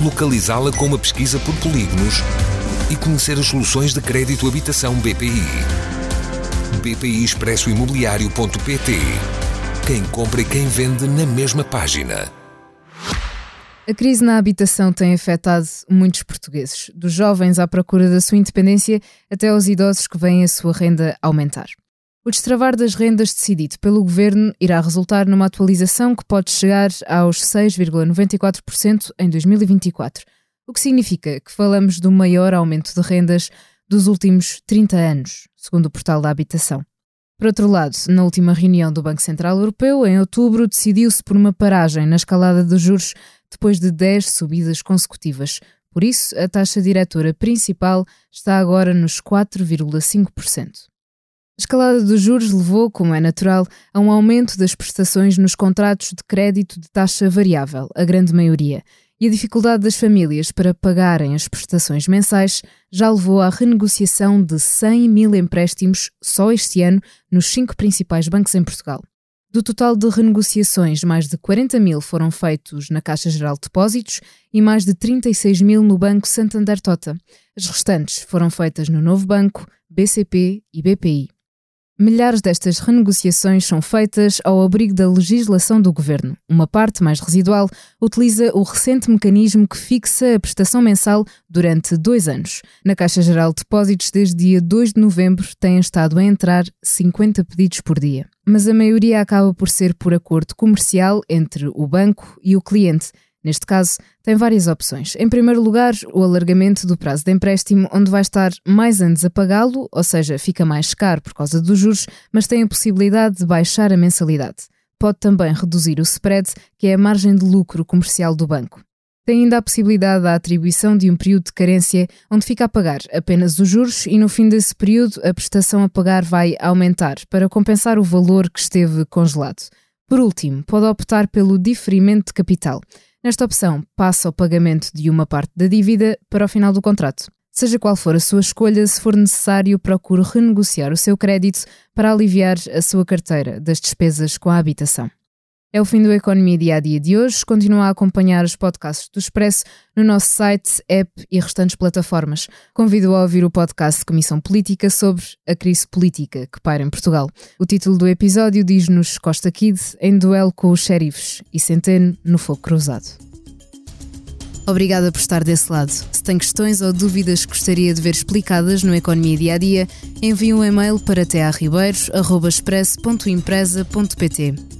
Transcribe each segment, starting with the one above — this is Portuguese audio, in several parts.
localizá-la com uma pesquisa por polígonos e conhecer as soluções de crédito habitação BPI. BPI Expresso Imobiliário.pt Quem compra e quem vende na mesma página. A crise na habitação tem afetado muitos portugueses, dos jovens à procura da sua independência até aos idosos que veem a sua renda aumentar. O destravar das rendas decidido pelo governo irá resultar numa atualização que pode chegar aos 6,94% em 2024, o que significa que falamos do maior aumento de rendas dos últimos 30 anos, segundo o portal da habitação. Por outro lado, na última reunião do Banco Central Europeu, em outubro, decidiu-se por uma paragem na escalada dos juros depois de 10 subidas consecutivas. Por isso, a taxa diretora principal está agora nos 4,5%. A escalada dos juros levou, como é natural, a um aumento das prestações nos contratos de crédito de taxa variável, a grande maioria, e a dificuldade das famílias para pagarem as prestações mensais já levou à renegociação de 100 mil empréstimos só este ano nos cinco principais bancos em Portugal. Do total de renegociações, mais de 40 mil foram feitos na Caixa Geral de Depósitos e mais de 36 mil no Banco Santander Tota. As restantes foram feitas no Novo Banco, BCP e BPI. Milhares destas renegociações são feitas ao abrigo da legislação do governo. Uma parte mais residual utiliza o recente mecanismo que fixa a prestação mensal durante dois anos. Na Caixa Geral de Depósitos, desde dia 2 de novembro, têm estado a entrar 50 pedidos por dia. Mas a maioria acaba por ser por acordo comercial entre o banco e o cliente Neste caso, tem várias opções. Em primeiro lugar, o alargamento do prazo de empréstimo, onde vai estar mais anos a pagá-lo, ou seja, fica mais caro por causa dos juros, mas tem a possibilidade de baixar a mensalidade. Pode também reduzir o spread, que é a margem de lucro comercial do banco. Tem ainda a possibilidade da atribuição de um período de carência, onde fica a pagar apenas os juros e no fim desse período a prestação a pagar vai aumentar para compensar o valor que esteve congelado. Por último, pode optar pelo diferimento de capital. Nesta opção, passa o pagamento de uma parte da dívida para o final do contrato. Seja qual for a sua escolha, se for necessário, procure renegociar o seu crédito para aliviar a sua carteira das despesas com a habitação. É o fim do Economia Dia a Dia de hoje. Continua a acompanhar os podcasts do Expresso no nosso site, app e restantes plataformas. Convido a ouvir o podcast de Comissão Política sobre a crise política que paira em Portugal. O título do episódio diz-nos Costa Kid em duelo com os xerifes e Centeno no fogo cruzado. Obrigada por estar desse lado. Se tem questões ou dúvidas que gostaria de ver explicadas no Economia Dia a Dia, envie um e-mail para tearribeiros.express.empresa.pt.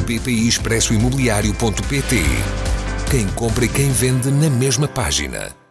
bpi expresso imobiliário.pt. Quem compra e quem vende na mesma página.